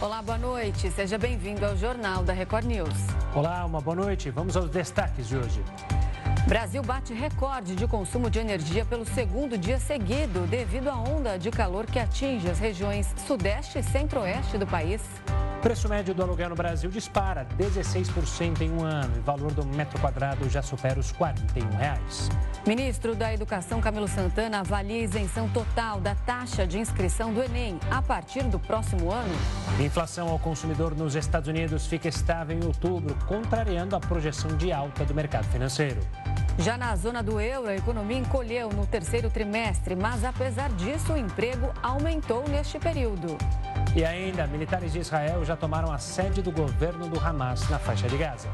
Olá, boa noite. Seja bem-vindo ao Jornal da Record News. Olá, uma boa noite. Vamos aos destaques de hoje. Brasil bate recorde de consumo de energia pelo segundo dia seguido, devido à onda de calor que atinge as regiões sudeste e centro-oeste do país. O preço médio do aluguel no Brasil dispara 16% em um ano e o valor do metro quadrado já supera os 41 reais. Ministro da Educação Camilo Santana avalia isenção total da taxa de inscrição do Enem a partir do próximo ano. Inflação ao consumidor nos Estados Unidos fica estável em outubro, contrariando a projeção de alta do mercado financeiro. Já na zona do euro, a economia encolheu no terceiro trimestre, mas apesar disso, o emprego aumentou neste período. E ainda, militares de Israel já tomaram a sede do governo do Hamas na faixa de Gaza.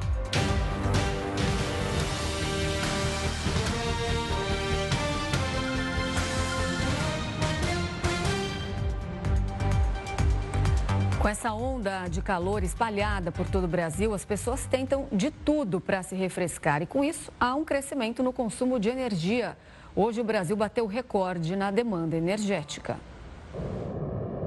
Com essa onda de calor espalhada por todo o Brasil, as pessoas tentam de tudo para se refrescar e, com isso, há um crescimento no consumo de energia. Hoje, o Brasil bateu recorde na demanda energética.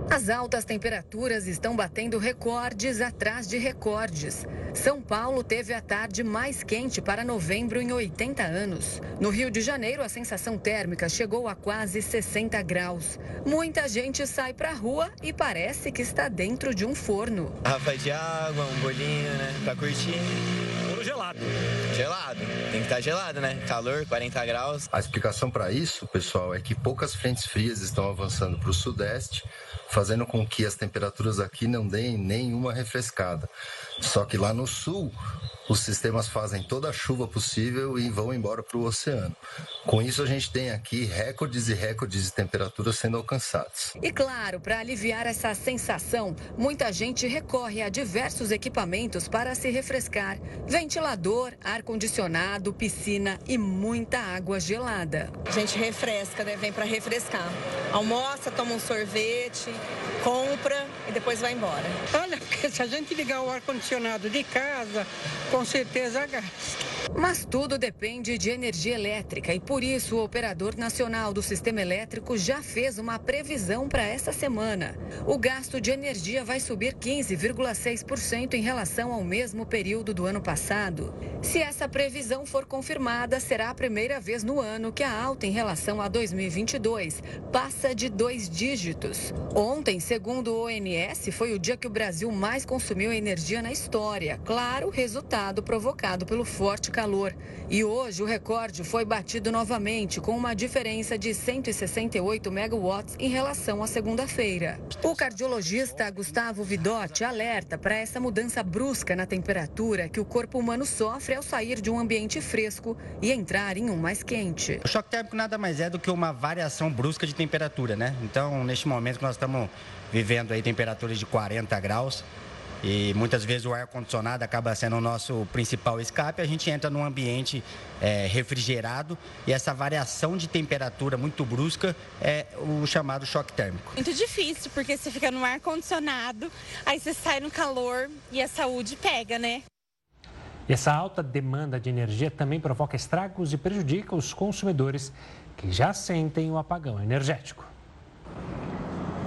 As altas temperaturas estão batendo recordes atrás de recordes. São Paulo teve a tarde mais quente para novembro em 80 anos. No Rio de Janeiro, a sensação térmica chegou a quase 60 graus. Muita gente sai para a rua e parece que está dentro de um forno. Rafa de água, um bolinho, né? Pra curtir. Gelado. Gelado. Tem que estar gelado, né? Calor, 40 graus. A explicação para isso, pessoal, é que poucas frentes frias estão avançando para o sudeste fazendo com que as temperaturas aqui não deem nenhuma refrescada. Só que lá no sul, os sistemas fazem toda a chuva possível e vão embora para o oceano. Com isso, a gente tem aqui recordes e recordes de temperaturas sendo alcançados. E claro, para aliviar essa sensação, muita gente recorre a diversos equipamentos para se refrescar: ventilador, ar-condicionado, piscina e muita água gelada. A gente refresca, né? Vem para refrescar. Almoça, toma um sorvete, compra e depois vai embora. Olha, porque se a gente ligar o ar-condicionado de casa, com certeza gasta. Mas tudo depende de energia elétrica e por isso o operador nacional do sistema elétrico já fez uma previsão para essa semana. O gasto de energia vai subir 15,6% em relação ao mesmo período do ano passado. Se essa previsão for confirmada, será a primeira vez no ano que a alta em relação a 2022 passa de dois dígitos. Ontem, segundo o ONS, foi o dia que o Brasil mais consumiu energia na história. Claro, resultado provocado pelo forte calor. E hoje o recorde foi batido novamente, com uma diferença de 168 megawatts em relação à segunda-feira. O cardiologista Gustavo Vidotti alerta para essa mudança brusca na temperatura que o corpo humano sofre ao sair de um ambiente fresco e entrar em um mais quente. O choque térmico nada mais é do que uma variação brusca de temperatura, né? Então, neste momento que nós estamos vivendo aí temperaturas de 40 graus, e muitas vezes o ar-condicionado acaba sendo o nosso principal escape. A gente entra num ambiente é, refrigerado e essa variação de temperatura muito brusca é o chamado choque térmico. Muito difícil, porque você fica no ar-condicionado, aí você sai no calor e a saúde pega, né? E essa alta demanda de energia também provoca estragos e prejudica os consumidores que já sentem o apagão energético.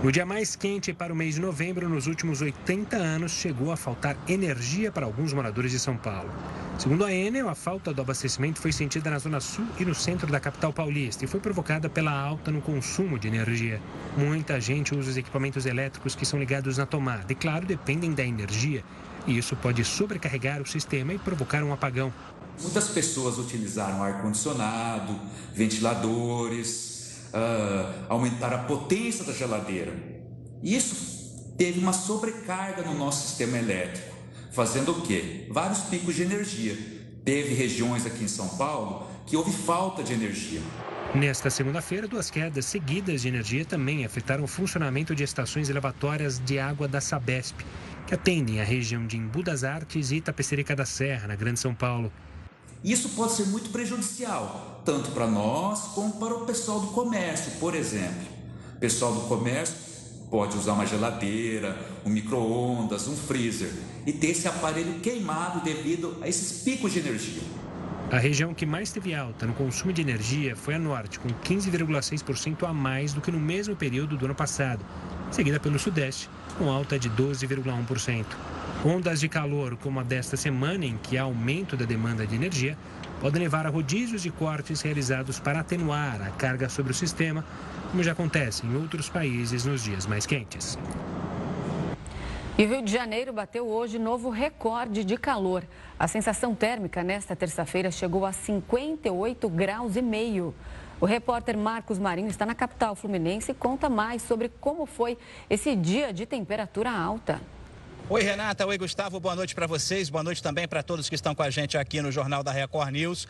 No dia mais quente para o mês de novembro, nos últimos 80 anos, chegou a faltar energia para alguns moradores de São Paulo. Segundo a Enel, a falta do abastecimento foi sentida na zona sul e no centro da capital paulista e foi provocada pela alta no consumo de energia. Muita gente usa os equipamentos elétricos que são ligados na tomada e, claro, dependem da energia. E isso pode sobrecarregar o sistema e provocar um apagão. Muitas pessoas utilizaram ar-condicionado, ventiladores, uh, aumentaram a potência da geladeira. Isso teve uma sobrecarga no nosso sistema elétrico, fazendo o quê? Vários picos de energia. Teve regiões aqui em São Paulo que houve falta de energia. Nesta segunda-feira, duas quedas seguidas de energia também afetaram o funcionamento de estações elevatórias de água da Sabesp, que atendem a região de Embu das Artes e Itapecerica da Serra, na Grande São Paulo. Isso pode ser muito prejudicial, tanto para nós como para o pessoal do comércio, por exemplo. O pessoal do comércio pode usar uma geladeira, um micro-ondas, um freezer e ter esse aparelho queimado devido a esses picos de energia. A região que mais teve alta no consumo de energia foi a norte, com 15,6% a mais do que no mesmo período do ano passado. Seguida pelo Sudeste, com alta de 12,1%. Ondas de calor, como a desta semana, em que há aumento da demanda de energia, podem levar a rodízios e cortes realizados para atenuar a carga sobre o sistema, como já acontece em outros países nos dias mais quentes. E o Rio de Janeiro bateu hoje novo recorde de calor. A sensação térmica nesta terça-feira chegou a 58 graus e meio. O repórter Marcos Marinho está na capital fluminense e conta mais sobre como foi esse dia de temperatura alta. Oi, Renata. Oi, Gustavo. Boa noite para vocês. Boa noite também para todos que estão com a gente aqui no Jornal da Record News.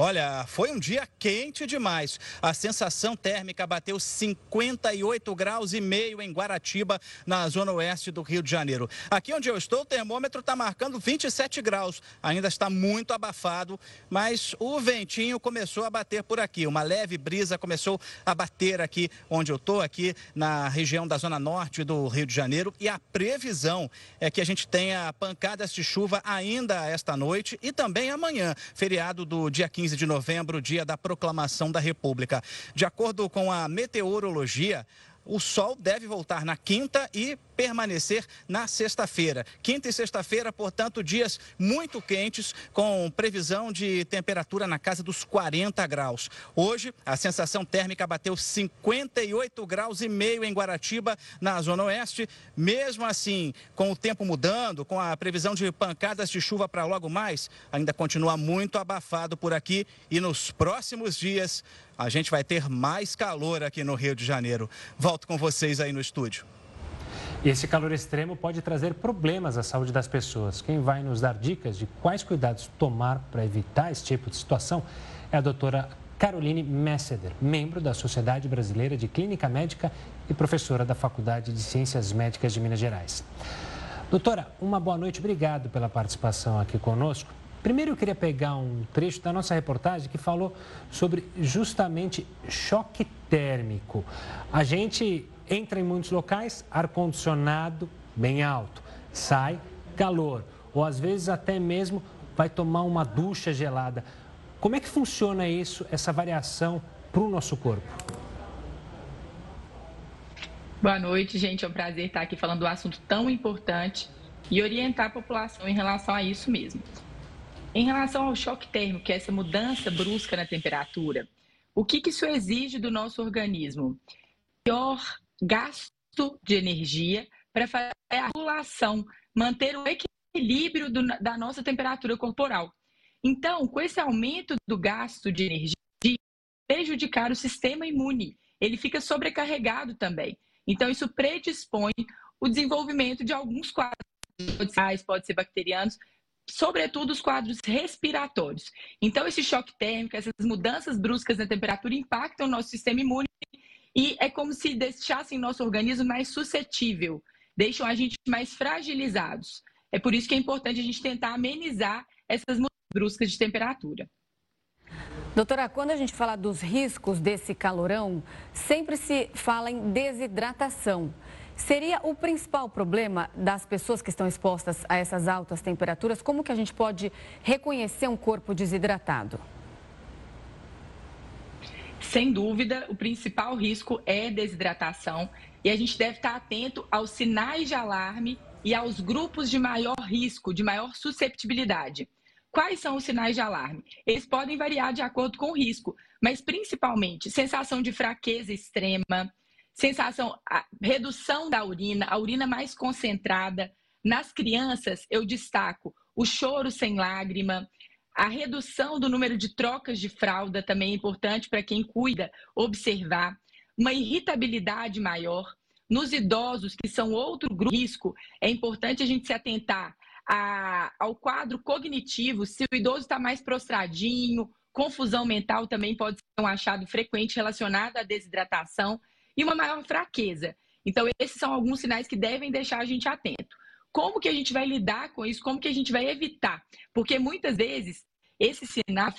Olha, foi um dia quente demais. A sensação térmica bateu 58 graus e meio em Guaratiba, na zona oeste do Rio de Janeiro. Aqui onde eu estou, o termômetro está marcando 27 graus. Ainda está muito abafado, mas o ventinho começou a bater por aqui. Uma leve brisa começou a bater aqui onde eu estou, aqui na região da zona norte do Rio de Janeiro. E a previsão é que a gente tenha pancadas de chuva ainda esta noite e também amanhã, feriado do dia 15 15 de novembro, dia da proclamação da República. De acordo com a meteorologia, o sol deve voltar na quinta e permanecer na sexta-feira. Quinta e sexta-feira, portanto, dias muito quentes, com previsão de temperatura na casa dos 40 graus. Hoje, a sensação térmica bateu 58 graus e meio em Guaratiba, na Zona Oeste. Mesmo assim, com o tempo mudando, com a previsão de pancadas de chuva para logo mais, ainda continua muito abafado por aqui e nos próximos dias a gente vai ter mais calor aqui no Rio de Janeiro. Volto com vocês aí no estúdio. E esse calor extremo pode trazer problemas à saúde das pessoas. Quem vai nos dar dicas de quais cuidados tomar para evitar esse tipo de situação é a doutora Caroline Messeder, membro da Sociedade Brasileira de Clínica Médica e professora da Faculdade de Ciências Médicas de Minas Gerais. Doutora, uma boa noite, obrigado pela participação aqui conosco. Primeiro eu queria pegar um trecho da nossa reportagem que falou sobre justamente choque térmico. A gente entra em muitos locais, ar-condicionado bem alto, sai calor, ou às vezes até mesmo vai tomar uma ducha gelada. Como é que funciona isso, essa variação para o nosso corpo? Boa noite, gente. É um prazer estar aqui falando do assunto tão importante e orientar a população em relação a isso mesmo. Em relação ao choque térmico, que é essa mudança brusca na temperatura, o que, que isso exige do nosso organismo? Maior gasto de energia para fazer a regulação, manter o equilíbrio do, da nossa temperatura corporal. Então, com esse aumento do gasto de energia, prejudicar o sistema imune. Ele fica sobrecarregado também. Então, isso predispõe o desenvolvimento de alguns quadros, pode ser bacterianos, sobretudo os quadros respiratórios. Então, esse choque térmico, essas mudanças bruscas na temperatura impactam o nosso sistema imune e é como se deixassem nosso organismo mais suscetível, deixam a gente mais fragilizados. É por isso que é importante a gente tentar amenizar essas mudanças bruscas de temperatura. Doutora, quando a gente fala dos riscos desse calorão, sempre se fala em desidratação. Seria o principal problema das pessoas que estão expostas a essas altas temperaturas? Como que a gente pode reconhecer um corpo desidratado? Sem dúvida, o principal risco é desidratação e a gente deve estar atento aos sinais de alarme e aos grupos de maior risco, de maior susceptibilidade. Quais são os sinais de alarme? Eles podem variar de acordo com o risco, mas principalmente sensação de fraqueza extrema, sensação, redução da urina, a urina mais concentrada. Nas crianças, eu destaco o choro sem lágrima, a redução do número de trocas de fralda também é importante para quem cuida observar, uma irritabilidade maior. Nos idosos, que são outro grupo de risco, é importante a gente se atentar a, ao quadro cognitivo, se o idoso está mais prostradinho, confusão mental também pode ser um achado frequente relacionado à desidratação e uma maior fraqueza. Então, esses são alguns sinais que devem deixar a gente atento. Como que a gente vai lidar com isso? Como que a gente vai evitar? Porque muitas vezes esse sinal,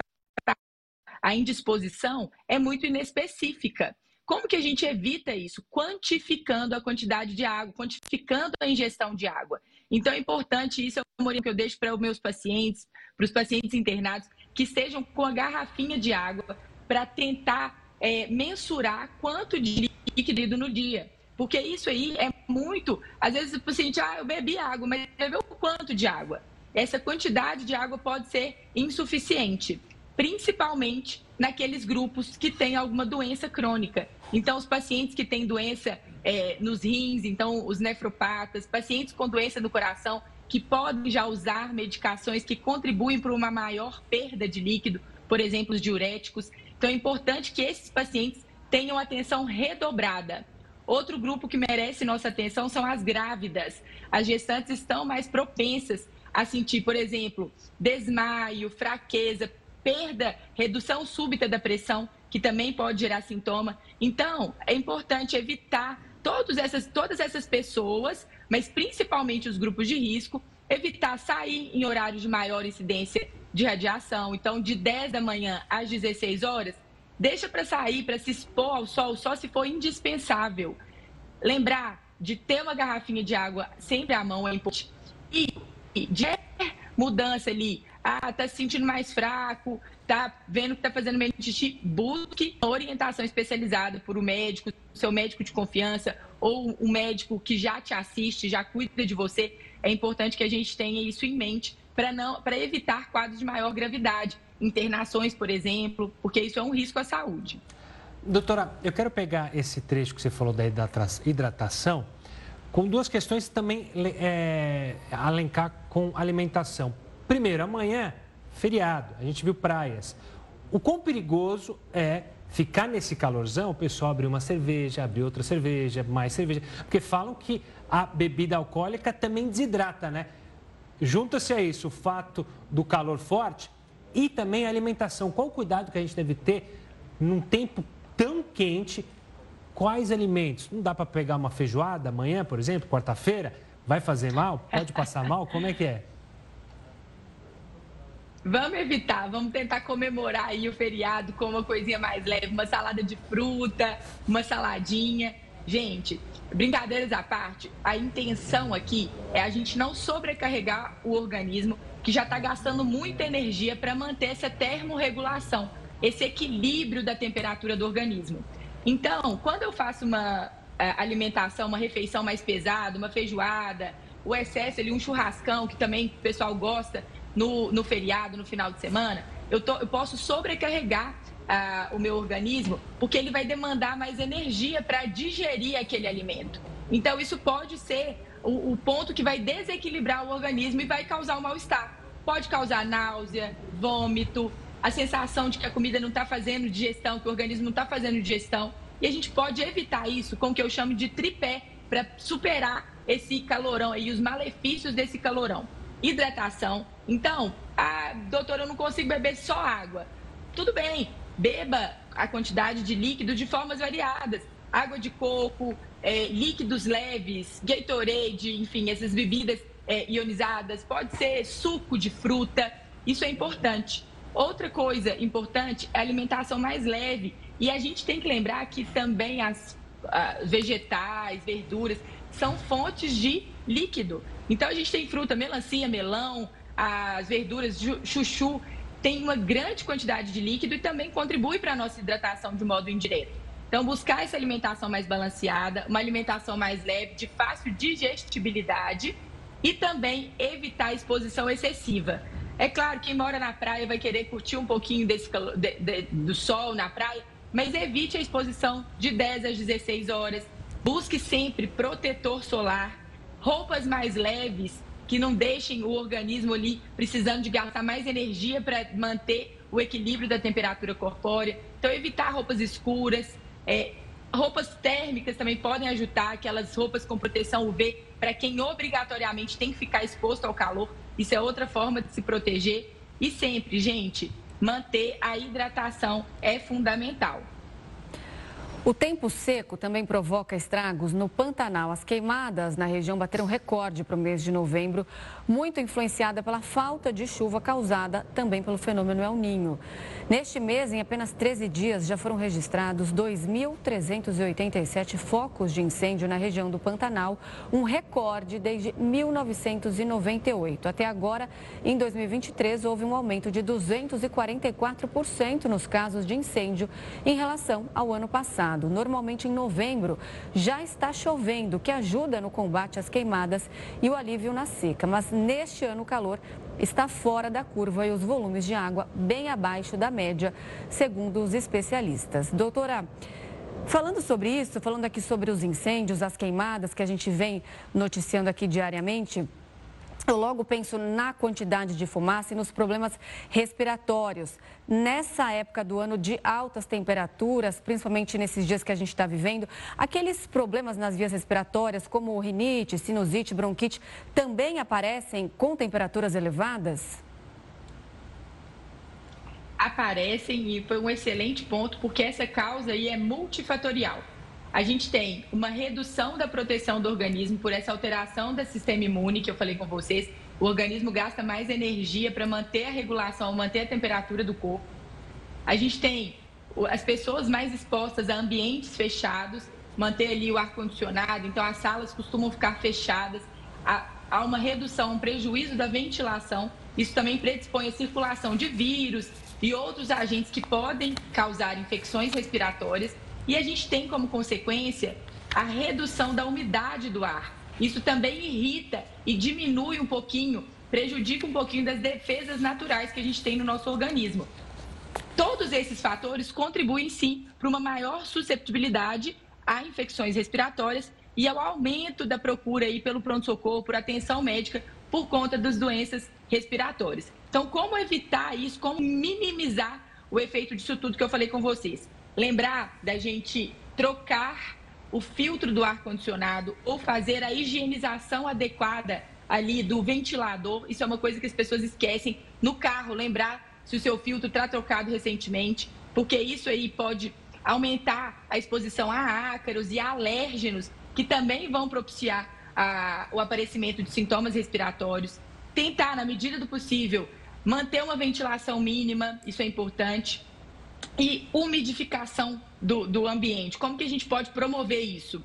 a indisposição é muito inespecífica. Como que a gente evita isso? Quantificando a quantidade de água, quantificando a ingestão de água. Então é importante isso, é uma que eu deixo para os meus pacientes, para os pacientes internados, que estejam com a garrafinha de água para tentar é, mensurar quanto de líquido no dia. Porque isso aí é muito. Às vezes o paciente, ah, eu bebi água, mas bebeu quanto de água? Essa quantidade de água pode ser insuficiente, principalmente naqueles grupos que têm alguma doença crônica. Então, os pacientes que têm doença é, nos rins, então os nefropatas, pacientes com doença no coração, que podem já usar medicações que contribuem para uma maior perda de líquido, por exemplo, os diuréticos. Então, é importante que esses pacientes tenham atenção redobrada. Outro grupo que merece nossa atenção são as grávidas. As gestantes estão mais propensas a sentir, por exemplo, desmaio, fraqueza, perda, redução súbita da pressão, que também pode gerar sintoma. Então, é importante evitar todas essas, todas essas pessoas, mas principalmente os grupos de risco, evitar sair em horários de maior incidência de radiação. Então, de 10 da manhã às 16 horas, deixa para sair, para se expor ao sol, só se for indispensável. Lembrar de ter uma garrafinha de água sempre à mão é importante. E de mudança ali, ah, tá se sentindo mais fraco, tá vendo que tá fazendo menos xixi, busque orientação especializada por um médico, seu médico de confiança ou um médico que já te assiste, já cuida de você. É importante que a gente tenha isso em mente para não para evitar quadros de maior gravidade, internações, por exemplo, porque isso é um risco à saúde. Doutora, eu quero pegar esse trecho que você falou da hidratação com duas questões também é, alencar com alimentação. Primeiro, amanhã, feriado, a gente viu praias. O quão perigoso é ficar nesse calorzão, o pessoal abrir uma cerveja, abrir outra cerveja, mais cerveja, porque falam que a bebida alcoólica também desidrata, né? Junta-se a isso o fato do calor forte e também a alimentação. Qual o cuidado que a gente deve ter num tempo tão quente? Quais alimentos? Não dá para pegar uma feijoada amanhã, por exemplo, quarta-feira? Vai fazer mal? Pode passar mal? Como é que é? Vamos evitar, vamos tentar comemorar aí o feriado com uma coisinha mais leve, uma salada de fruta, uma saladinha. Gente, brincadeiras à parte, a intenção aqui é a gente não sobrecarregar o organismo que já está gastando muita energia para manter essa termorregulação, esse equilíbrio da temperatura do organismo. Então, quando eu faço uma é, alimentação, uma refeição mais pesada, uma feijoada, o excesso ali, um churrascão, que também o pessoal gosta, no, no feriado, no final de semana, eu, tô, eu posso sobrecarregar ah, o meu organismo, porque ele vai demandar mais energia para digerir aquele alimento. Então, isso pode ser o, o ponto que vai desequilibrar o organismo e vai causar um mal-estar. Pode causar náusea, vômito, a sensação de que a comida não está fazendo digestão, que o organismo não está fazendo digestão. E a gente pode evitar isso com o que eu chamo de tripé, para superar esse calorão e os malefícios desse calorão hidratação. Então, ah, doutor, eu não consigo beber só água. Tudo bem, beba a quantidade de líquido de formas variadas. Água de coco, é, líquidos leves, Gatorade, enfim, essas bebidas é, ionizadas. Pode ser suco de fruta. Isso é importante. Outra coisa importante é a alimentação mais leve. E a gente tem que lembrar que também as uh, vegetais, verduras, são fontes de líquido. Então a gente tem fruta, melancia, melão, as verduras, chuchu, tem uma grande quantidade de líquido e também contribui para a nossa hidratação de modo indireto. Então, buscar essa alimentação mais balanceada, uma alimentação mais leve, de fácil digestibilidade e também evitar exposição excessiva. É claro, quem mora na praia vai querer curtir um pouquinho desse, de, de, do sol na praia, mas evite a exposição de 10 às 16 horas. Busque sempre protetor solar, roupas mais leves, que não deixem o organismo ali precisando de gastar mais energia para manter o equilíbrio da temperatura corpórea. Então, evitar roupas escuras. É, roupas térmicas também podem ajudar, aquelas roupas com proteção UV, para quem obrigatoriamente tem que ficar exposto ao calor. Isso é outra forma de se proteger. E sempre, gente, manter a hidratação é fundamental. O tempo seco também provoca estragos no Pantanal. As queimadas na região bateram recorde para o mês de novembro, muito influenciada pela falta de chuva causada também pelo fenômeno El Ninho. Neste mês, em apenas 13 dias, já foram registrados 2.387 focos de incêndio na região do Pantanal, um recorde desde 1998. Até agora, em 2023, houve um aumento de 244% nos casos de incêndio em relação ao ano passado. Ar-condicionado. Normalmente em novembro já está chovendo, o que ajuda no combate às queimadas e o alívio na seca. Mas neste ano o calor está fora da curva e os volumes de água bem abaixo da média, segundo os especialistas. Doutora, falando sobre isso, falando aqui sobre os incêndios, as queimadas que a gente vem noticiando aqui diariamente, eu logo penso na quantidade de fumaça e nos problemas respiratórios. Nessa época do ano de altas temperaturas, principalmente nesses dias que a gente está vivendo, aqueles problemas nas vias respiratórias, como rinite, sinusite, bronquite, também aparecem com temperaturas elevadas? Aparecem e foi um excelente ponto, porque essa causa aí é multifatorial a gente tem uma redução da proteção do organismo por essa alteração do sistema imune que eu falei com vocês. O organismo gasta mais energia para manter a regulação, manter a temperatura do corpo. A gente tem as pessoas mais expostas a ambientes fechados, manter ali o ar-condicionado, então as salas costumam ficar fechadas. Há uma redução, um prejuízo da ventilação. Isso também predispõe a circulação de vírus e outros agentes que podem causar infecções respiratórias. E a gente tem como consequência a redução da umidade do ar. Isso também irrita e diminui um pouquinho, prejudica um pouquinho das defesas naturais que a gente tem no nosso organismo. Todos esses fatores contribuem sim para uma maior susceptibilidade a infecções respiratórias e ao aumento da procura aí pelo pronto-socorro, por atenção médica, por conta das doenças respiratórias. Então, como evitar isso, como minimizar o efeito disso tudo que eu falei com vocês? Lembrar da gente trocar o filtro do ar-condicionado ou fazer a higienização adequada ali do ventilador. Isso é uma coisa que as pessoas esquecem. No carro, lembrar se o seu filtro está trocado recentemente, porque isso aí pode aumentar a exposição a ácaros e a alérgenos, que também vão propiciar a, o aparecimento de sintomas respiratórios. Tentar, na medida do possível, manter uma ventilação mínima, isso é importante e umidificação do, do ambiente. Como que a gente pode promover isso?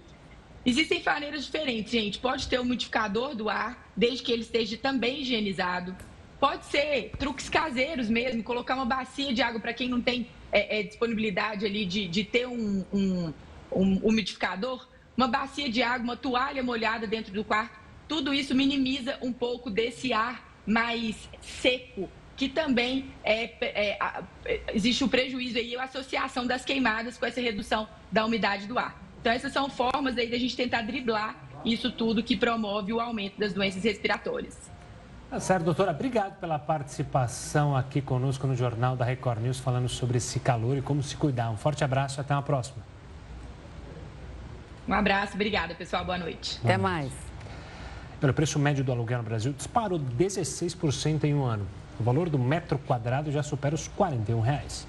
Existem maneiras diferentes, gente. Pode ter um umidificador do ar, desde que ele esteja também higienizado. Pode ser truques caseiros mesmo, colocar uma bacia de água para quem não tem é, é, disponibilidade ali de, de ter um, um, um umidificador. Uma bacia de água, uma toalha molhada dentro do quarto. Tudo isso minimiza um pouco desse ar mais seco que também é, é, é, existe o prejuízo e a associação das queimadas com essa redução da umidade do ar. Então, essas são formas aí da gente tentar driblar isso tudo que promove o aumento das doenças respiratórias. Tá certo, doutora. Obrigado pela participação aqui conosco no Jornal da Record News, falando sobre esse calor e como se cuidar. Um forte abraço e até uma próxima. Um abraço, obrigada, pessoal. Boa noite. Até mais. O preço médio do aluguel no Brasil disparou 16% em um ano. O valor do metro quadrado já supera os 41 reais.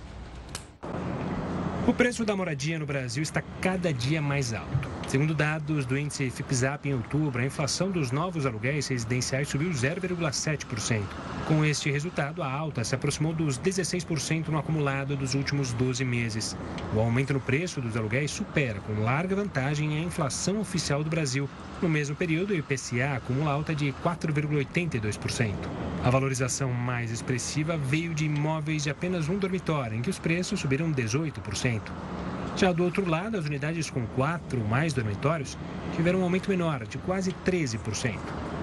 O preço da moradia no Brasil está cada dia mais alto. Segundo dados do índice FIPZAP em outubro, a inflação dos novos aluguéis residenciais subiu 0,7%. Com este resultado, a alta se aproximou dos 16% no acumulado dos últimos 12 meses. O aumento no preço dos aluguéis supera com larga vantagem a inflação oficial do Brasil. No mesmo período, o IPCA acumula alta de 4,82%. A valorização mais expressiva veio de imóveis de apenas um dormitório, em que os preços subiram 18%. Já do outro lado, as unidades com quatro ou mais dormitórios tiveram um aumento menor, de quase 13%.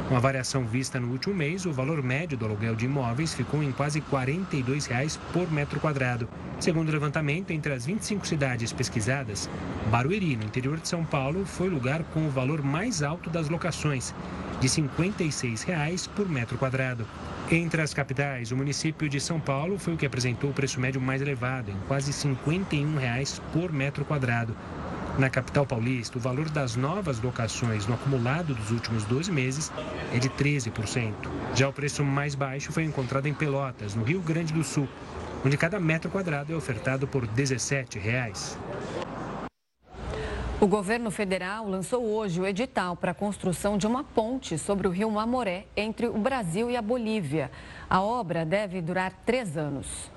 Com a variação vista no último mês, o valor médio do aluguel de imóveis ficou em quase 42 reais por metro quadrado. Segundo o levantamento, entre as 25 cidades pesquisadas, Barueri, no interior de São Paulo, foi o lugar com o valor mais alto das locações, de 56 reais por metro quadrado. Entre as capitais, o município de São Paulo foi o que apresentou o preço médio mais elevado, em quase 51 reais por metro quadrado. Na capital paulista, o valor das novas locações no acumulado dos últimos 12 meses é de 13%. Já o preço mais baixo foi encontrado em Pelotas, no Rio Grande do Sul, onde cada metro quadrado é ofertado por 17 reais. O governo federal lançou hoje o edital para a construção de uma ponte sobre o rio Mamoré entre o Brasil e a Bolívia. A obra deve durar três anos.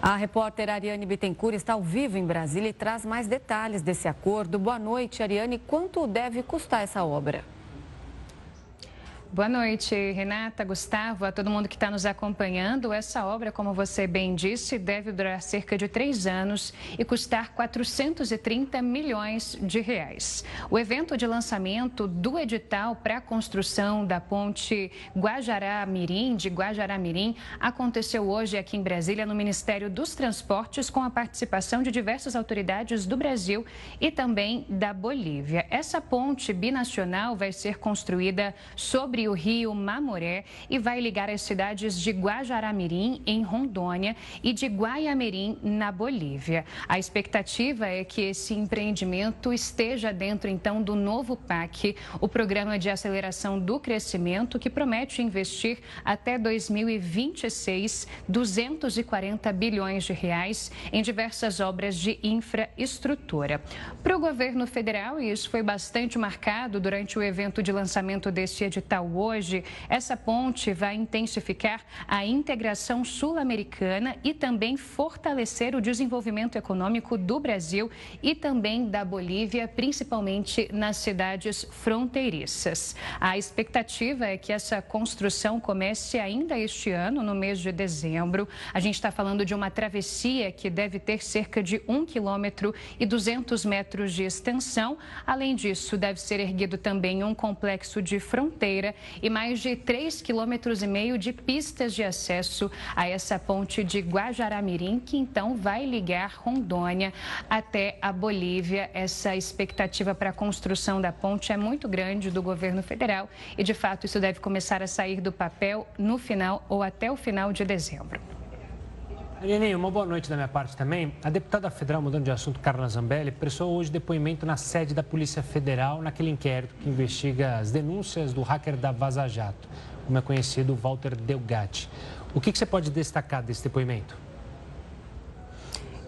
A repórter Ariane Bittencourt está ao vivo em Brasília e traz mais detalhes desse acordo. Boa noite, Ariane. Quanto deve custar essa obra? Boa noite, Renata, Gustavo, a todo mundo que está nos acompanhando. Essa obra, como você bem disse, deve durar cerca de três anos e custar 430 milhões de reais. O evento de lançamento do edital para a construção da ponte Guajará-Mirim, de Guajará-Mirim, aconteceu hoje aqui em Brasília, no Ministério dos Transportes, com a participação de diversas autoridades do Brasil e também da Bolívia. Essa ponte binacional vai ser construída sobre o rio Mamoré e vai ligar as cidades de Guajará-Mirim, em Rondônia, e de Guaiamirim, na Bolívia. A expectativa é que esse empreendimento esteja dentro, então, do novo PAC, o Programa de Aceleração do Crescimento, que promete investir até 2026 240 bilhões de reais em diversas obras de infraestrutura. Para o governo federal, e isso foi bastante marcado durante o evento de lançamento deste edital hoje, essa ponte vai intensificar a integração sul-americana e também fortalecer o desenvolvimento econômico do Brasil e também da Bolívia, principalmente nas cidades fronteiriças. A expectativa é que essa construção comece ainda este ano, no mês de dezembro. A gente está falando de uma travessia que deve ter cerca de um quilômetro e 200 metros de extensão. Além disso, deve ser erguido também um complexo de fronteira e mais de 3,5 quilômetros e meio de pistas de acesso a essa ponte de Guajará-Mirim, que então vai ligar Rondônia até a Bolívia. Essa expectativa para a construção da ponte é muito grande do governo federal e, de fato, isso deve começar a sair do papel no final ou até o final de dezembro. Ariane, uma boa noite da minha parte também. A deputada federal, mudando de assunto, Carla Zambelli, prestou hoje depoimento na sede da Polícia Federal naquele inquérito que investiga as denúncias do hacker da Vaza Jato, como é conhecido Walter Delgatti. O que, que você pode destacar desse depoimento?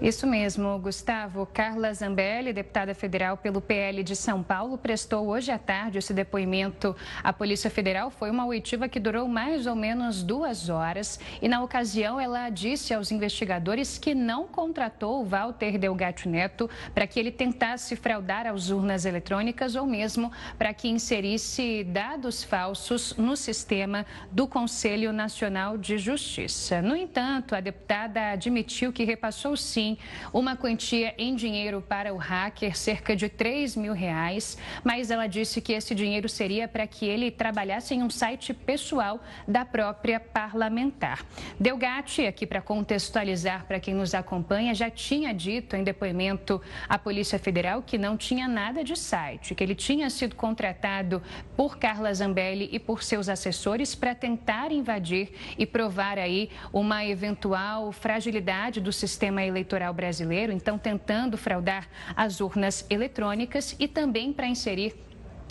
Isso mesmo, Gustavo. Carla Zambelli, deputada federal pelo PL de São Paulo, prestou hoje à tarde esse depoimento à Polícia Federal. Foi uma oitiva que durou mais ou menos duas horas e, na ocasião, ela disse aos investigadores que não contratou o Walter Delgatti Neto para que ele tentasse fraudar as urnas eletrônicas ou mesmo para que inserisse dados falsos no sistema do Conselho Nacional de Justiça. No entanto, a deputada admitiu que repassou sim uma quantia em dinheiro para o hacker, cerca de 3 mil reais, mas ela disse que esse dinheiro seria para que ele trabalhasse em um site pessoal da própria parlamentar. Delgatti, aqui para contextualizar para quem nos acompanha, já tinha dito em depoimento à Polícia Federal que não tinha nada de site, que ele tinha sido contratado por Carla Zambelli e por seus assessores para tentar invadir e provar aí uma eventual fragilidade do sistema eleitoral eleitoral brasileiro, então tentando fraudar as urnas eletrônicas e também para inserir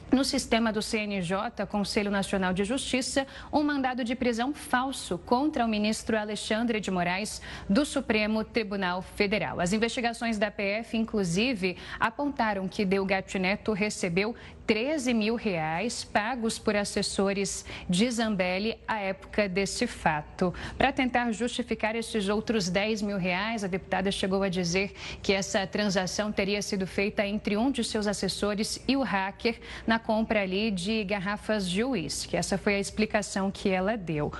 no sistema do CNJ, Conselho Nacional de Justiça, um mandado de prisão falso contra o ministro Alexandre de Moraes do Supremo Tribunal Federal. As investigações da PF, inclusive, apontaram que Delgatti Neto recebeu 13 mil reais pagos por assessores de Zambelli à época desse fato. Para tentar justificar esses outros 10 mil reais, a deputada chegou a dizer que essa transação teria sido feita entre um de seus assessores e o hacker na compra ali de garrafas de uísque. Essa foi a explicação que ela deu.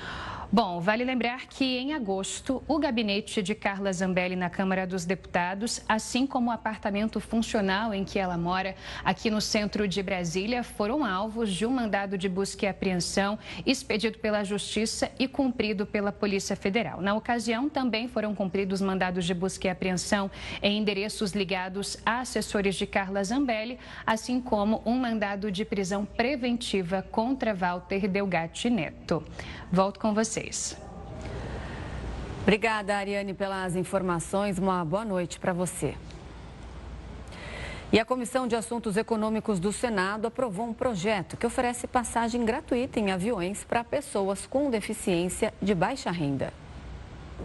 Bom, vale lembrar que em agosto, o gabinete de Carla Zambelli na Câmara dos Deputados, assim como o apartamento funcional em que ela mora aqui no centro de Brasília, foram alvos de um mandado de busca e apreensão expedido pela Justiça e cumprido pela Polícia Federal. Na ocasião, também foram cumpridos mandados de busca e apreensão em endereços ligados a assessores de Carla Zambelli, assim como um mandado de prisão preventiva contra Walter Delgatti Neto. Volto com vocês. Obrigada, Ariane, pelas informações. Uma boa noite para você. E a Comissão de Assuntos Econômicos do Senado aprovou um projeto que oferece passagem gratuita em aviões para pessoas com deficiência de baixa renda.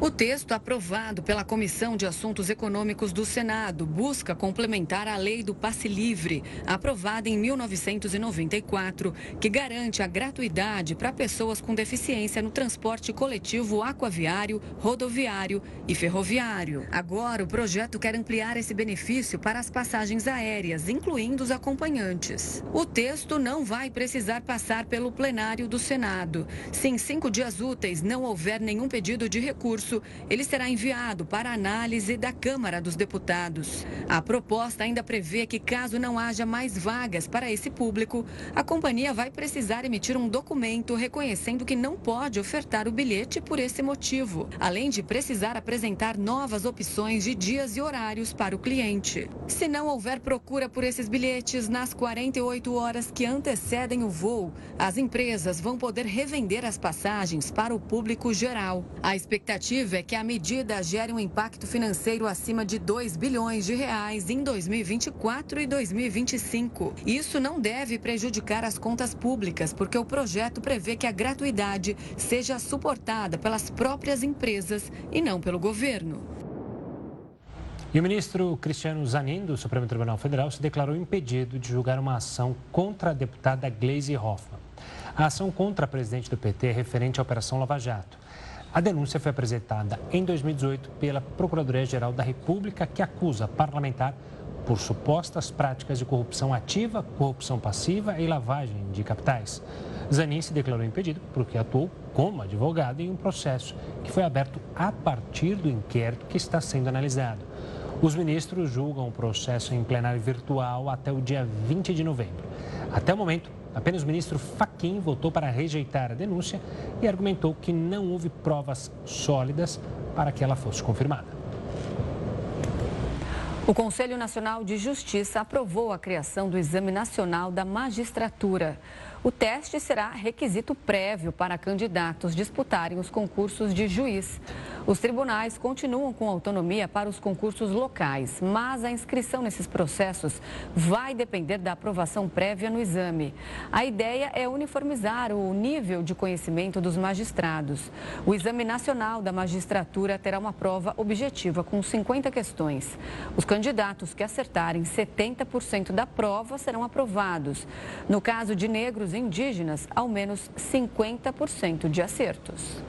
O texto aprovado pela Comissão de Assuntos Econômicos do Senado busca complementar a lei do passe livre, aprovada em 1994, que garante a gratuidade para pessoas com deficiência no transporte coletivo aquaviário, rodoviário e ferroviário. Agora, o projeto quer ampliar esse benefício para as passagens aéreas, incluindo os acompanhantes. O texto não vai precisar passar pelo plenário do Senado. Se em cinco dias úteis não houver nenhum pedido de recurso, ele será enviado para análise da Câmara dos Deputados. A proposta ainda prevê que, caso não haja mais vagas para esse público, a companhia vai precisar emitir um documento reconhecendo que não pode ofertar o bilhete por esse motivo, além de precisar apresentar novas opções de dias e horários para o cliente. Se não houver procura por esses bilhetes nas 48 horas que antecedem o voo, as empresas vão poder revender as passagens para o público geral. A expectativa expectativa é que a medida gere um impacto financeiro acima de 2 bilhões de reais em 2024 e 2025. Isso não deve prejudicar as contas públicas, porque o projeto prevê que a gratuidade seja suportada pelas próprias empresas e não pelo governo. E o ministro Cristiano Zanin, do Supremo Tribunal Federal, se declarou impedido de julgar uma ação contra a deputada Gleisi Hoffmann. A ação contra a presidente do PT é referente à Operação Lava Jato. A denúncia foi apresentada em 2018 pela Procuradoria-Geral da República, que acusa parlamentar por supostas práticas de corrupção ativa, corrupção passiva e lavagem de capitais. Zanin se declarou impedido porque atuou como advogado em um processo que foi aberto a partir do inquérito que está sendo analisado. Os ministros julgam o processo em plenário virtual até o dia 20 de novembro. Até o momento, Apenas o ministro Faquim votou para rejeitar a denúncia e argumentou que não houve provas sólidas para que ela fosse confirmada. O Conselho Nacional de Justiça aprovou a criação do Exame Nacional da Magistratura. O teste será requisito prévio para candidatos disputarem os concursos de juiz. Os tribunais continuam com autonomia para os concursos locais, mas a inscrição nesses processos vai depender da aprovação prévia no exame. A ideia é uniformizar o nível de conhecimento dos magistrados. O Exame Nacional da Magistratura terá uma prova objetiva com 50 questões. Os candidatos que acertarem 70% da prova serão aprovados. No caso de negros indígenas, ao menos 50% de acertos.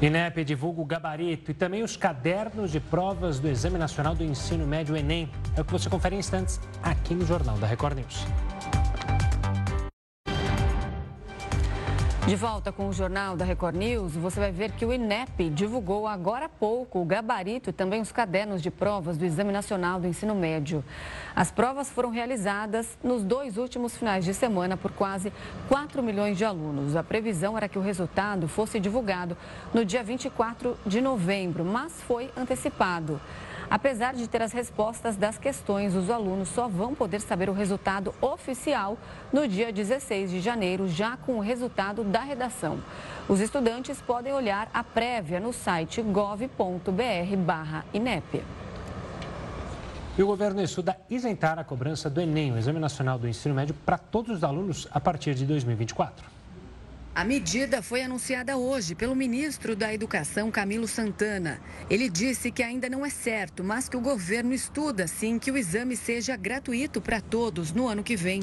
INEP divulga o gabarito e também os cadernos de provas do Exame Nacional do Ensino Médio Enem. É o que você confere em instantes aqui no Jornal da Record News. De volta com o Jornal da Record News, você vai ver que o INEP divulgou agora há pouco o gabarito e também os cadernos de provas do Exame Nacional do Ensino Médio. As provas foram realizadas nos dois últimos finais de semana por quase 4 milhões de alunos. A previsão era que o resultado fosse divulgado no dia 24 de novembro, mas foi antecipado. Apesar de ter as respostas das questões, os alunos só vão poder saber o resultado oficial no dia 16 de janeiro, já com o resultado da redação. Os estudantes podem olhar a prévia no site gov.br/inep. E o governo estuda isentar a cobrança do Enem, o Exame Nacional do Ensino Médio, para todos os alunos a partir de 2024. A medida foi anunciada hoje pelo ministro da Educação, Camilo Santana. Ele disse que ainda não é certo, mas que o governo estuda sim que o exame seja gratuito para todos no ano que vem.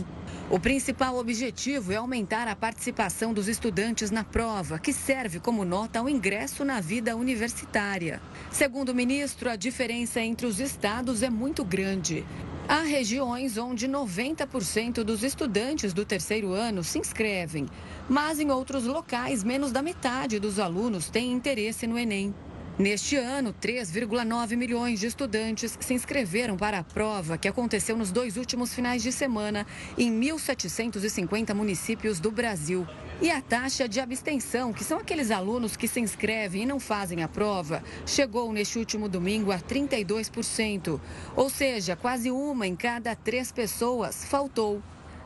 O principal objetivo é aumentar a participação dos estudantes na prova, que serve como nota ao ingresso na vida universitária. Segundo o ministro, a diferença entre os estados é muito grande. Há regiões onde 90% dos estudantes do terceiro ano se inscrevem, mas em outros locais, menos da metade dos alunos têm interesse no Enem. Neste ano, 3,9 milhões de estudantes se inscreveram para a prova que aconteceu nos dois últimos finais de semana em 1.750 municípios do Brasil. E a taxa de abstenção, que são aqueles alunos que se inscrevem e não fazem a prova, chegou neste último domingo a 32%. Ou seja, quase uma em cada três pessoas faltou.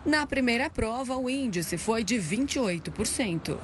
Na primeira prova, o índice foi de 28%.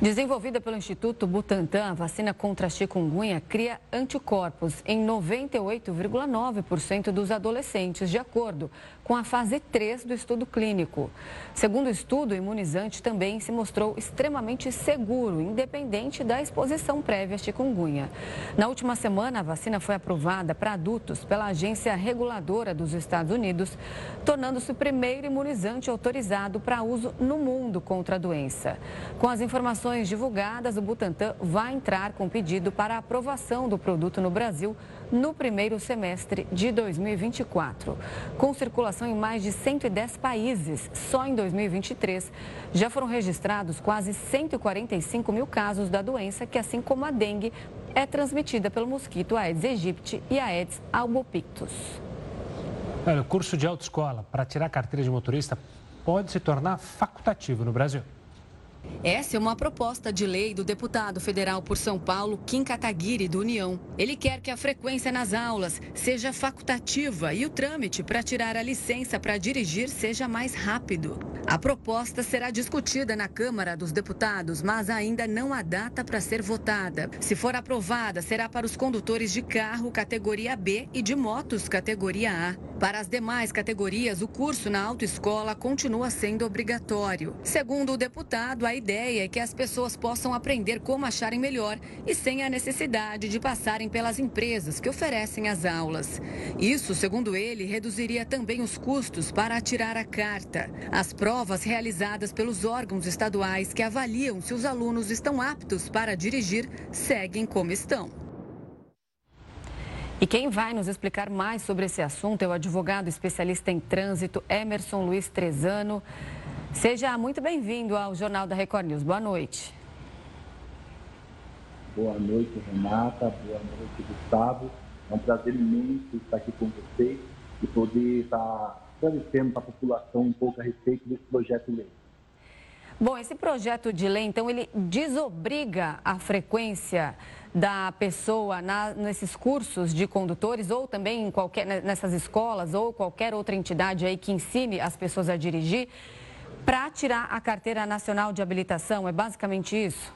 Desenvolvida pelo Instituto Butantan, a vacina contra a chikungunya cria anticorpos em 98,9% dos adolescentes, de acordo com a fase 3 do estudo clínico. Segundo o estudo, o imunizante também se mostrou extremamente seguro, independente da exposição prévia à chikungunya. Na última semana, a vacina foi aprovada para adultos pela Agência Reguladora dos Estados Unidos, tornando-se o primeiro imunizante autorizado para uso no mundo contra a doença. Com as informações divulgadas, o Butantan vai entrar com pedido para aprovação do produto no Brasil no primeiro semestre de 2024. Com circulação em mais de 110 países, só em 2023 já foram registrados quase 145 mil casos da doença, que, assim como a dengue, é transmitida pelo mosquito Aedes aegypti e Aedes albopictus. Olha, o curso de autoescola para tirar carteira de motorista pode se tornar facultativo no Brasil. Essa é uma proposta de lei do deputado federal por São Paulo, Kim Kataguiri, do União. Ele quer que a frequência nas aulas seja facultativa e o trâmite para tirar a licença para dirigir seja mais rápido. A proposta será discutida na Câmara dos Deputados, mas ainda não há data para ser votada. Se for aprovada, será para os condutores de carro categoria B e de motos categoria A. Para as demais categorias, o curso na autoescola continua sendo obrigatório. Segundo o deputado, a ideia é que as pessoas possam aprender como acharem melhor e sem a necessidade de passarem pelas empresas que oferecem as aulas. Isso, segundo ele, reduziria também os custos para tirar a carta. As provas realizadas pelos órgãos estaduais que avaliam se os alunos estão aptos para dirigir seguem como estão. E quem vai nos explicar mais sobre esse assunto é o advogado especialista em trânsito Emerson Luiz Trezano. Seja muito bem-vindo ao Jornal da Record News. Boa noite. Boa noite, Renata. Boa noite, Gustavo. É um prazer imenso estar aqui com vocês e poder estar esclarecendo para a população um pouco a respeito desse projeto de lei. Bom, esse projeto de lei, então, ele desobriga a frequência da pessoa na, nesses cursos de condutores ou também em qualquer, nessas escolas ou qualquer outra entidade aí que ensine as pessoas a dirigir para tirar a carteira nacional de habilitação? É basicamente isso?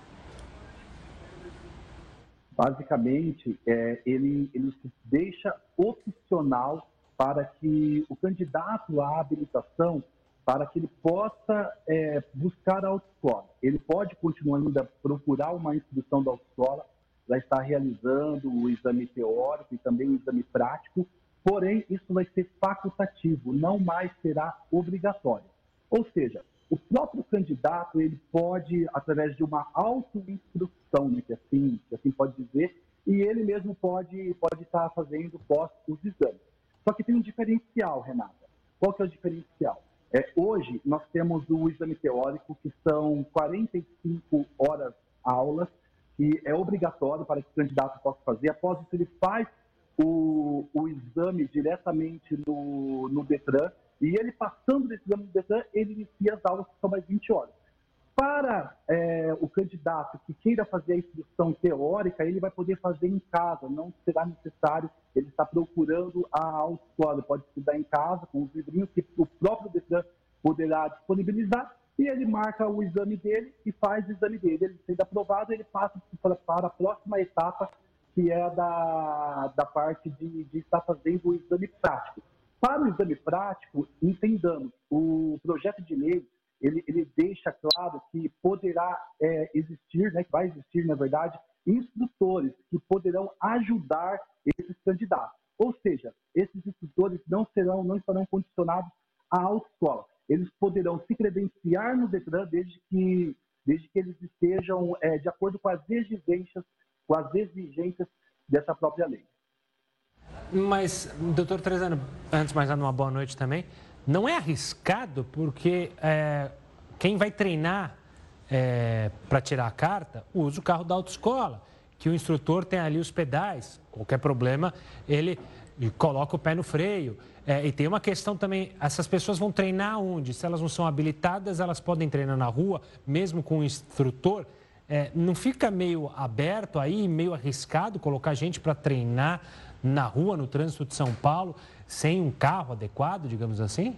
Basicamente, é, ele, ele se deixa opcional para que o candidato à habilitação, para que ele possa é, buscar a autoescola. Ele pode continuar ainda procurar uma instrução da autoescola, já está realizando o exame teórico e também o exame prático, porém isso vai ser facultativo, não mais será obrigatório. Ou seja, o próprio candidato ele pode, através de uma autoinstrução, né, que, assim, que assim pode dizer, e ele mesmo pode, pode estar fazendo pós os exames. Só que tem um diferencial, Renata. Qual que é o diferencial? É, hoje nós temos o exame teórico, que são 45 horas aulas, que é obrigatório para que o candidato possa fazer. Após isso, ele faz o, o exame diretamente no, no DETRAN, e ele, passando desse exame do Detran, ele inicia as aulas que são mais 20 horas. Para é, o candidato que queira fazer a instrução teórica, ele vai poder fazer em casa, não será necessário ele estar procurando a autoescola. Pode estudar em casa com os livrinhos que o próprio Detran poderá disponibilizar e ele marca o exame dele e faz o exame dele. Ele sendo aprovado, ele passa para a próxima etapa, que é da, da parte de, de estar fazendo o exame prático. Para o exame prático, entendamos, o projeto de lei ele, ele deixa claro que poderá é, existir, né, que vai existir, na verdade, instrutores que poderão ajudar esses candidatos. Ou seja, esses instrutores não serão, não estarão condicionados à autoescola. Eles poderão se credenciar no Detran desde que, desde que eles estejam é, de acordo com as exigências, com as exigências dessa própria lei. Mas, doutor Trezano, antes mais nada, uma boa noite também. Não é arriscado porque é, quem vai treinar é, para tirar a carta usa o carro da autoescola, que o instrutor tem ali os pedais, qualquer problema, ele coloca o pé no freio. É, e tem uma questão também, essas pessoas vão treinar onde? Se elas não são habilitadas, elas podem treinar na rua, mesmo com o instrutor. É, não fica meio aberto aí, meio arriscado colocar gente para treinar na rua, no trânsito de São Paulo, sem um carro adequado, digamos assim?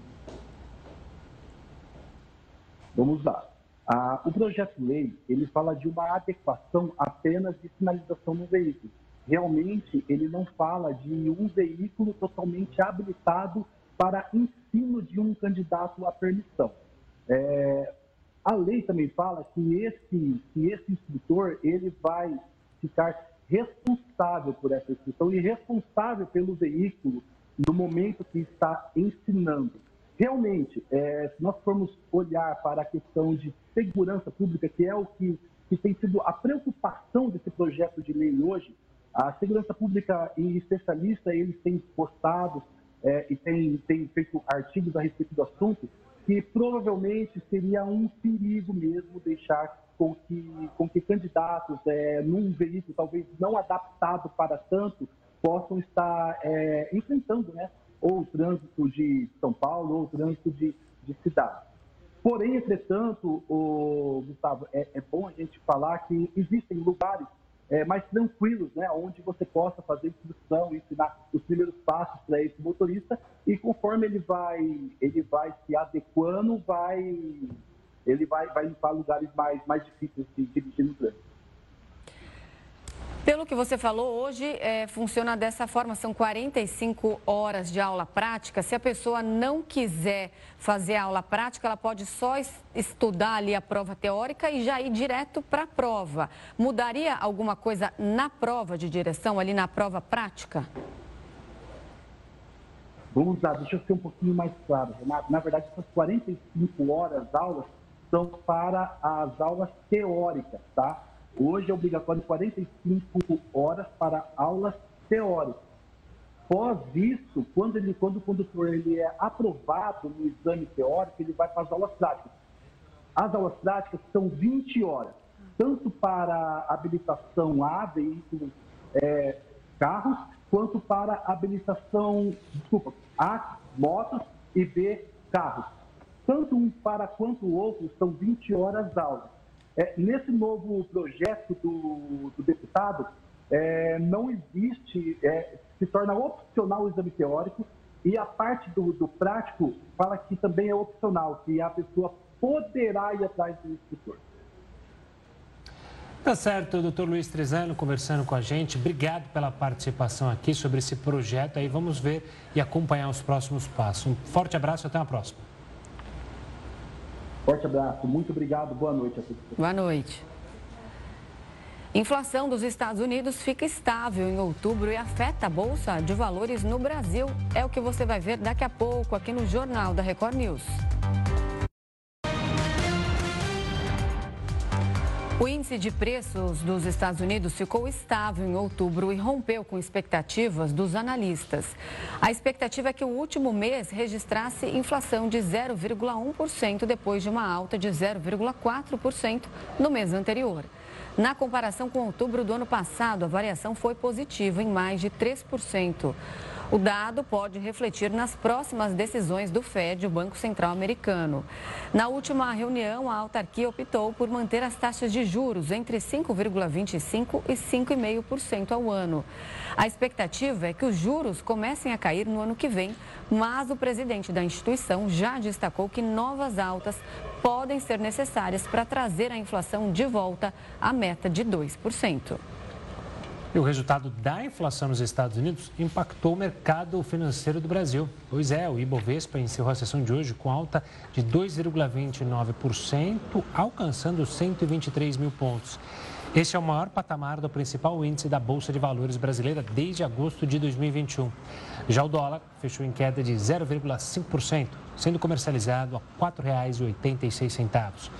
Vamos lá. Ah, o projeto de lei, ele fala de uma adequação apenas de sinalização no veículo. Realmente, ele não fala de um veículo totalmente habilitado para ensino de um candidato à permissão. É, a lei também fala que esse, que esse instrutor ele vai ficar responsável por essa instrução e responsável pelo veículo no momento que está ensinando. Realmente, é, se nós formos olhar para a questão de segurança pública, que é o que, que tem sido a preocupação desse projeto de lei hoje, a segurança pública e especialistas eles têm postado é, e têm, têm feito artigos a respeito do assunto, que provavelmente seria um perigo mesmo deixar com que, com que candidatos é, num veículo talvez não adaptado para tanto possam estar é, enfrentando né, ou o trânsito de São Paulo ou o trânsito de, de cidade. Porém, entretanto, o, Gustavo, é, é bom a gente falar que existem lugares é, mais tranquilos, né, onde você possa fazer instrução, ensinar os primeiros passos para esse motorista e conforme ele vai, ele vai se adequando, vai, ele vai, vai para lugares mais, mais difíceis de dirigir no trânsito. Pelo que você falou, hoje é, funciona dessa forma: são 45 horas de aula prática. Se a pessoa não quiser fazer a aula prática, ela pode só estudar ali a prova teórica e já ir direto para a prova. Mudaria alguma coisa na prova de direção, ali na prova prática? Vamos lá, deixa eu ser um pouquinho mais claro, Renato. Na verdade, essas 45 horas aulas são para as aulas teóricas, tá? Hoje é obrigatório 45 horas para aulas teóricas. Pós isso, quando, ele, quando o condutor ele é aprovado no exame teórico, ele vai para as aulas práticas. As aulas práticas são 20 horas, tanto para habilitação A, veículos, é, carros, quanto para habilitação, desculpa, A, motos e B, carros. Tanto um para quanto o outro são 20 horas aulas. É, nesse novo projeto do, do deputado, é, não existe, é, se torna opcional o exame teórico e a parte do, do, prático fala que também é opcional, que a pessoa poderá ir atrás do instrutor. Tá certo, doutor Luiz Trezano conversando com a gente. Obrigado pela participação aqui sobre esse projeto. Aí vamos ver e acompanhar os próximos passos. Um forte abraço e até a próxima. Forte abraço, muito obrigado, boa noite a todos. Boa noite. Inflação dos Estados Unidos fica estável em outubro e afeta a Bolsa de Valores no Brasil. É o que você vai ver daqui a pouco aqui no Jornal da Record News. O índice de preços dos Estados Unidos ficou estável em outubro e rompeu com expectativas dos analistas. A expectativa é que o último mês registrasse inflação de 0,1% depois de uma alta de 0,4% no mês anterior. Na comparação com outubro do ano passado, a variação foi positiva em mais de 3%. O dado pode refletir nas próximas decisões do Fed, o Banco Central Americano. Na última reunião, a autarquia optou por manter as taxas de juros entre 5,25% e 5,5% ao ano. A expectativa é que os juros comecem a cair no ano que vem, mas o presidente da instituição já destacou que novas altas podem ser necessárias para trazer a inflação de volta à meta de 2%. E o resultado da inflação nos Estados Unidos impactou o mercado financeiro do Brasil. Pois é, o Ibovespa encerrou a sessão de hoje com alta de 2,29%, alcançando 123 mil pontos. Este é o maior patamar do principal índice da Bolsa de Valores brasileira desde agosto de 2021. Já o dólar fechou em queda de 0,5%, sendo comercializado a R$ 4,86.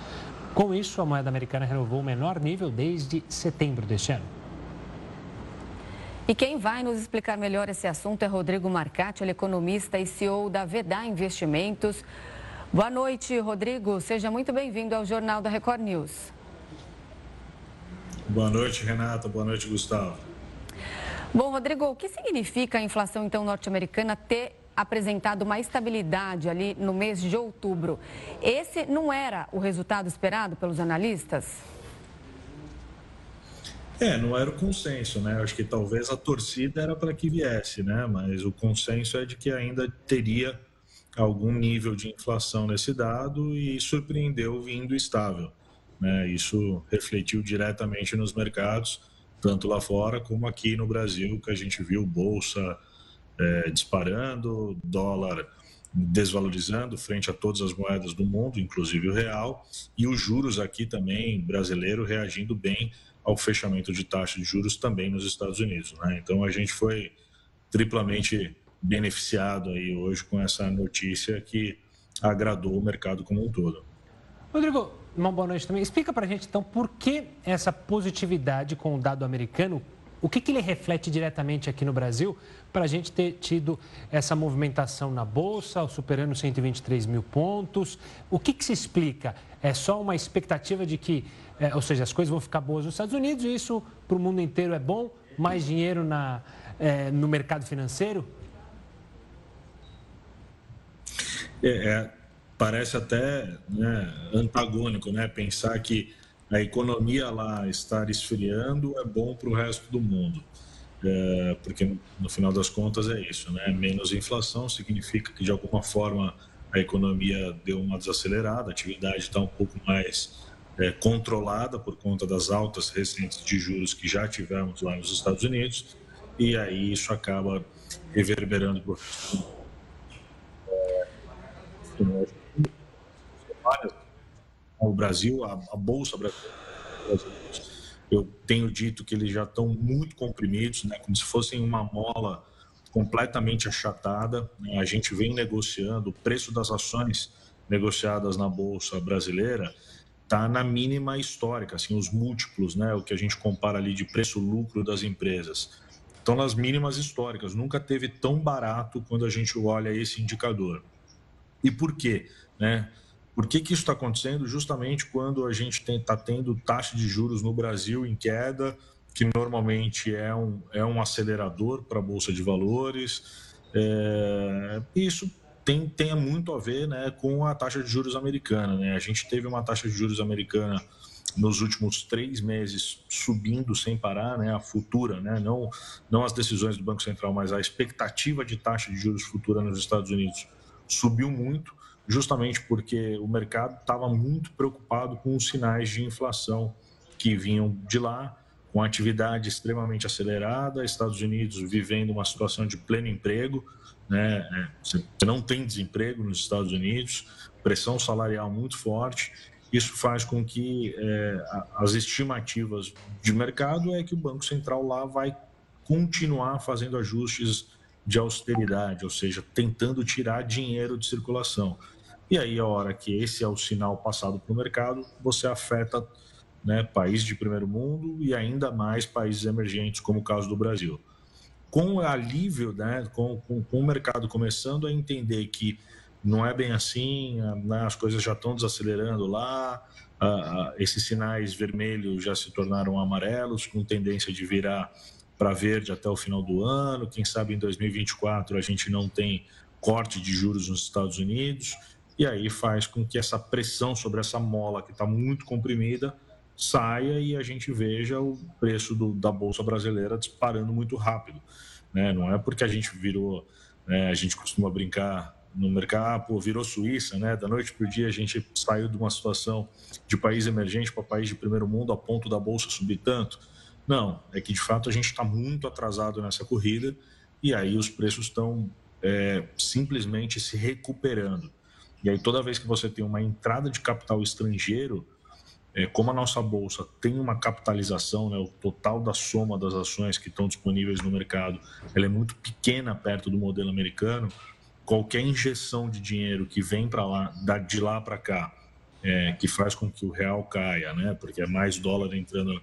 Com isso, a moeda americana renovou o menor nível desde setembro deste ano. E quem vai nos explicar melhor esse assunto é Rodrigo Marcati, ele é economista e CEO da Veda Investimentos. Boa noite, Rodrigo. Seja muito bem-vindo ao Jornal da Record News. Boa noite, Renata. Boa noite, Gustavo. Bom, Rodrigo, o que significa a inflação então norte-americana ter apresentado uma estabilidade ali no mês de outubro? Esse não era o resultado esperado pelos analistas? É, não era o consenso, né? Acho que talvez a torcida era para que viesse, né? Mas o consenso é de que ainda teria algum nível de inflação nesse dado e surpreendeu vindo estável. Né? Isso refletiu diretamente nos mercados, tanto lá fora como aqui no Brasil, que a gente viu bolsa é, disparando, dólar desvalorizando frente a todas as moedas do mundo, inclusive o real, e os juros aqui também brasileiro reagindo bem ao fechamento de taxa de juros também nos Estados Unidos. Né? Então a gente foi triplamente beneficiado aí hoje com essa notícia que agradou o mercado como um todo. Rodrigo, uma boa noite também. Explica para a gente, então, por que essa positividade com o dado americano? O que, que ele reflete diretamente aqui no Brasil para a gente ter tido essa movimentação na Bolsa, superando 123 mil pontos? O que, que se explica? É só uma expectativa de que, é, ou seja, as coisas vão ficar boas nos Estados Unidos e isso para o mundo inteiro é bom? Mais dinheiro na, é, no mercado financeiro? É, é, parece até né, antagônico, né? Pensar que a economia lá estar esfriando é bom para o resto do mundo. É, porque no final das contas é isso, né? Menos inflação significa que de alguma forma a economia deu uma desacelerada, a atividade está um pouco mais é, controlada por conta das altas recentes de juros que já tivemos lá nos Estados Unidos, e aí isso acaba reverberando para o o Brasil, a, a Bolsa Brasileira. Eu tenho dito que eles já estão muito comprimidos, né, como se fossem uma mola completamente achatada. Né? A gente vem negociando, o preço das ações negociadas na Bolsa Brasileira está na mínima histórica, assim, os múltiplos, né, o que a gente compara ali de preço-lucro das empresas. Estão nas mínimas históricas, nunca teve tão barato quando a gente olha esse indicador. E por quê? Né? Por que, que isso está acontecendo? Justamente quando a gente está tendo taxa de juros no Brasil em queda, que normalmente é um, é um acelerador para a Bolsa de Valores. É, isso tem, tem muito a ver né, com a taxa de juros americana. Né? A gente teve uma taxa de juros americana nos últimos três meses subindo sem parar, né, a futura, né, não, não as decisões do Banco Central, mas a expectativa de taxa de juros futura nos Estados Unidos subiu muito justamente porque o mercado estava muito preocupado com os sinais de inflação que vinham de lá, com atividade extremamente acelerada, Estados Unidos vivendo uma situação de pleno emprego, né? É, você não tem desemprego nos Estados Unidos, pressão salarial muito forte. Isso faz com que é, as estimativas de mercado é que o Banco Central lá vai continuar fazendo ajustes de austeridade, ou seja, tentando tirar dinheiro de circulação. E aí, a hora que esse é o sinal passado para o mercado, você afeta né, países de primeiro mundo e ainda mais países emergentes, como o caso do Brasil. Com o alívio, né, com, com, com o mercado começando a entender que não é bem assim, né, as coisas já estão desacelerando lá, esses sinais vermelhos já se tornaram amarelos, com tendência de virar para verde até o final do ano. Quem sabe em 2024 a gente não tem corte de juros nos Estados Unidos e aí faz com que essa pressão sobre essa mola que está muito comprimida saia e a gente veja o preço do, da bolsa brasileira disparando muito rápido. Né? Não é porque a gente virou, né, a gente costuma brincar no mercado, pô, virou Suíça, né? Da noite para o dia a gente saiu de uma situação de país emergente para país de primeiro mundo a ponto da bolsa subir tanto. Não, é que de fato a gente está muito atrasado nessa corrida e aí os preços estão é, simplesmente se recuperando. E aí, toda vez que você tem uma entrada de capital estrangeiro, é, como a nossa bolsa tem uma capitalização, né, o total da soma das ações que estão disponíveis no mercado, ela é muito pequena perto do modelo americano. Qualquer injeção de dinheiro que vem para lá, de lá para cá, é, que faz com que o real caia, né, porque é mais dólar entrando,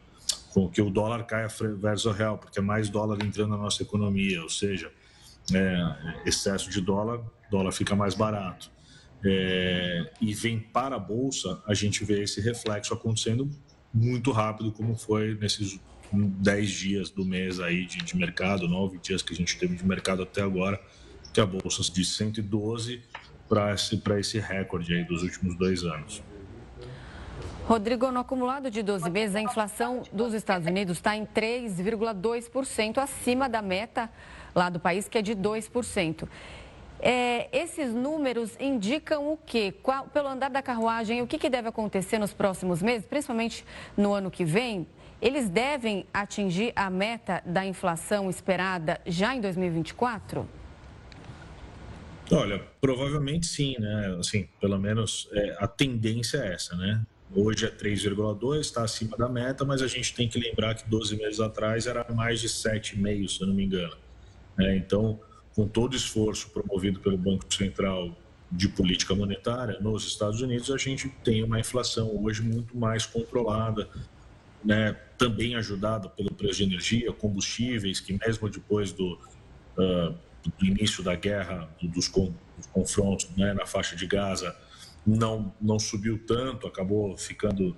com que o dólar caia versus o real, porque é mais dólar entrando na nossa economia, ou seja, é, excesso de dólar, dólar fica mais barato é, e vem para a bolsa, a gente vê esse reflexo acontecendo muito rápido, como foi nesses 10 dias do mês aí de, de mercado, 9 dias que a gente teve de mercado até agora, que a bolsa de 112 para esse, esse recorde aí dos últimos dois anos. Rodrigo, no acumulado de 12 meses, a inflação dos Estados Unidos está em 3,2%, acima da meta lá do país, que é de 2%. É, esses números indicam o quê? Qual, pelo andar da carruagem, o que, que deve acontecer nos próximos meses, principalmente no ano que vem? Eles devem atingir a meta da inflação esperada já em 2024? Olha, provavelmente sim, né? Assim, pelo menos é, a tendência é essa, né? Hoje é 3,2, está acima da meta, mas a gente tem que lembrar que 12 meses atrás era mais de 7,5, se eu não me engano. É, então, com todo esforço promovido pelo Banco Central de política monetária nos Estados Unidos, a gente tem uma inflação hoje muito mais controlada, né? também ajudada pelo preço de energia, combustíveis, que mesmo depois do, uh, do início da guerra, dos, dos confrontos né, na faixa de Gaza, não, não subiu tanto, acabou ficando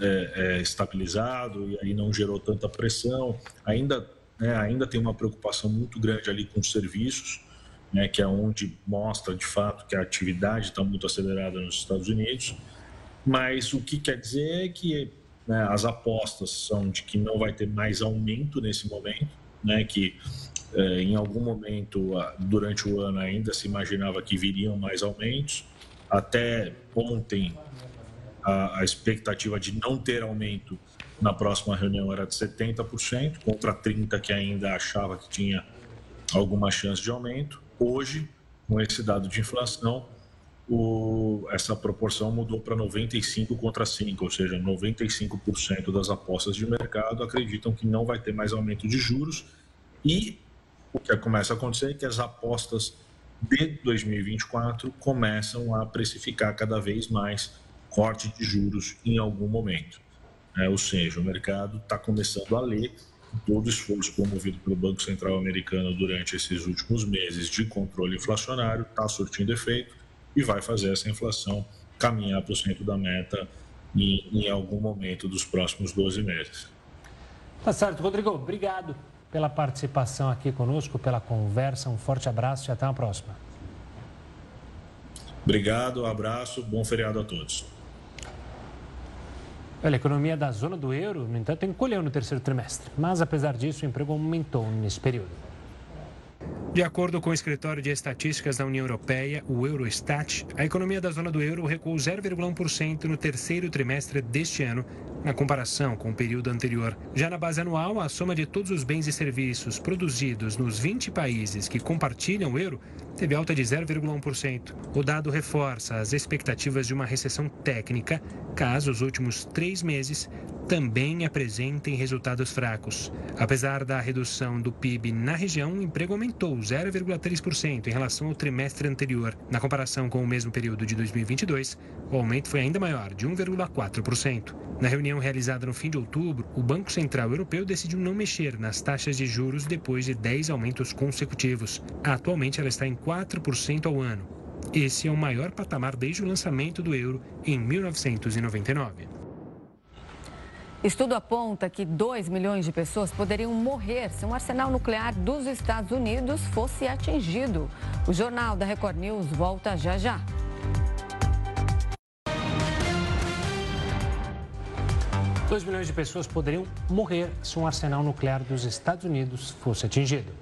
é, é, estabilizado e aí não gerou tanta pressão. Ainda, né, ainda tem uma preocupação muito grande ali com os serviços, né, que é onde mostra de fato que a atividade está muito acelerada nos Estados Unidos. Mas o que quer dizer é que né, as apostas são de que não vai ter mais aumento nesse momento, né, que é, em algum momento durante o ano ainda se imaginava que viriam mais aumentos. Até ontem, a, a expectativa de não ter aumento na próxima reunião era de 70%, contra 30% que ainda achava que tinha alguma chance de aumento. Hoje, com esse dado de inflação, o, essa proporção mudou para 95 contra 5, ou seja, 95% das apostas de mercado acreditam que não vai ter mais aumento de juros e o que começa a acontecer é que as apostas de 2024 começam a precificar cada vez mais corte de juros em algum momento. É, ou seja, o mercado está começando a ler todo o esforço promovido pelo Banco Central americano durante esses últimos meses de controle inflacionário está surtindo efeito e vai fazer essa inflação caminhar para o centro da meta em, em algum momento dos próximos 12 meses. Tá certo, Rodrigo. Obrigado pela participação aqui conosco, pela conversa. Um forte abraço e até a próxima. Obrigado, abraço, bom feriado a todos. Olha, a economia da zona do euro, no entanto, encolheu no terceiro trimestre, mas apesar disso, o emprego aumentou nesse período. De acordo com o Escritório de Estatísticas da União Europeia, o Eurostat, a economia da zona do euro recuou 0,1% no terceiro trimestre deste ano, na comparação com o período anterior. Já na base anual, a soma de todos os bens e serviços produzidos nos 20 países que compartilham o euro teve alta de 0,1%. O dado reforça as expectativas de uma recessão técnica, caso os últimos três meses também apresentem resultados fracos. Apesar da redução do PIB na região, o emprego aumentou 0,3% em relação ao trimestre anterior. Na comparação com o mesmo período de 2022, o aumento foi ainda maior, de 1,4%. Na reunião realizada no fim de outubro, o Banco Central Europeu decidiu não mexer nas taxas de juros depois de 10 aumentos consecutivos. Atualmente, ela está em 4% ao ano. Esse é o maior patamar desde o lançamento do euro em 1999. Estudo aponta que 2 milhões de pessoas poderiam morrer se um arsenal nuclear dos Estados Unidos fosse atingido. O Jornal da Record News volta já já. Dois milhões de pessoas poderiam morrer se um arsenal nuclear dos Estados Unidos fosse atingido.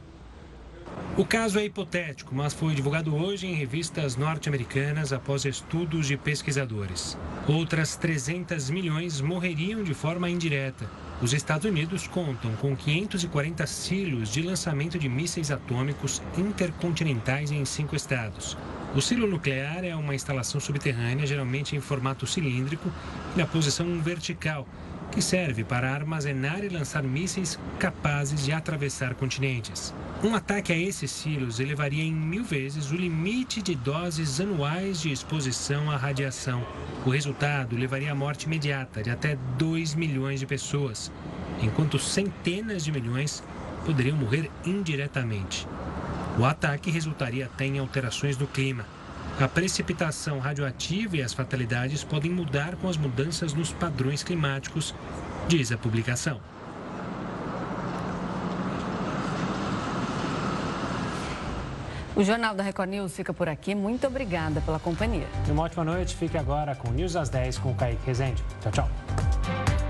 O caso é hipotético, mas foi divulgado hoje em revistas norte-americanas após estudos de pesquisadores. Outras 300 milhões morreriam de forma indireta. Os Estados Unidos contam com 540 silos de lançamento de mísseis atômicos intercontinentais em cinco estados. O silo nuclear é uma instalação subterrânea, geralmente em formato cilíndrico, na posição vertical, que serve para armazenar e lançar mísseis capazes de atravessar continentes. Um ataque a esses silos elevaria em mil vezes o limite de doses anuais de exposição à radiação. O resultado levaria à morte imediata de até 2 milhões de pessoas, enquanto centenas de milhões poderiam morrer indiretamente. O ataque resultaria até em alterações no clima a precipitação radioativa e as fatalidades podem mudar com as mudanças nos padrões climáticos, diz a publicação. O Jornal da Record News fica por aqui. Muito obrigada pela companhia. Uma ótima noite. Fique agora com News às 10 com o Kaique Rezende. Tchau, tchau.